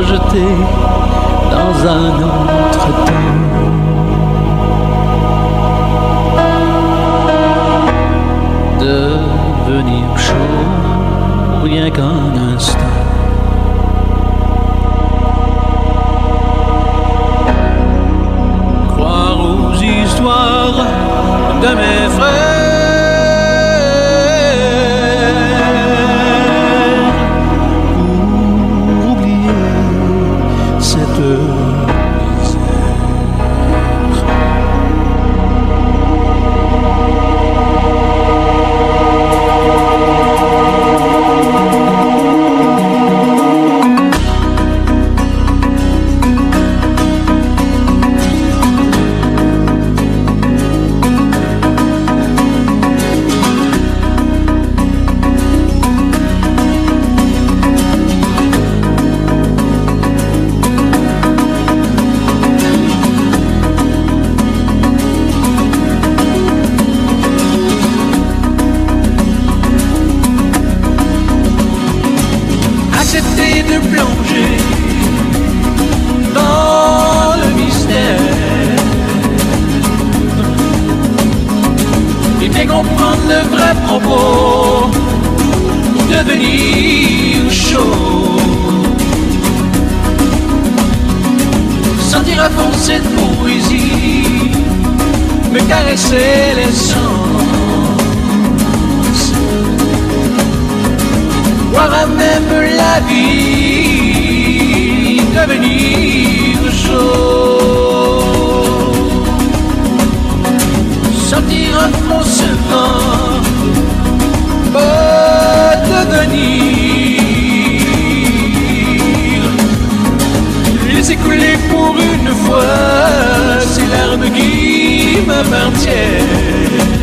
projeté dans un autre temps. Devenir chaud, rien qu'un instant. Croire aux histoires de mes frères. à propos devenir chaud. Sentir à fond cette poésie, me caresser les sens. Voir à même la vie devenir chaud. parfois, c'est l'arme qui m'appartient.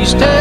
these days.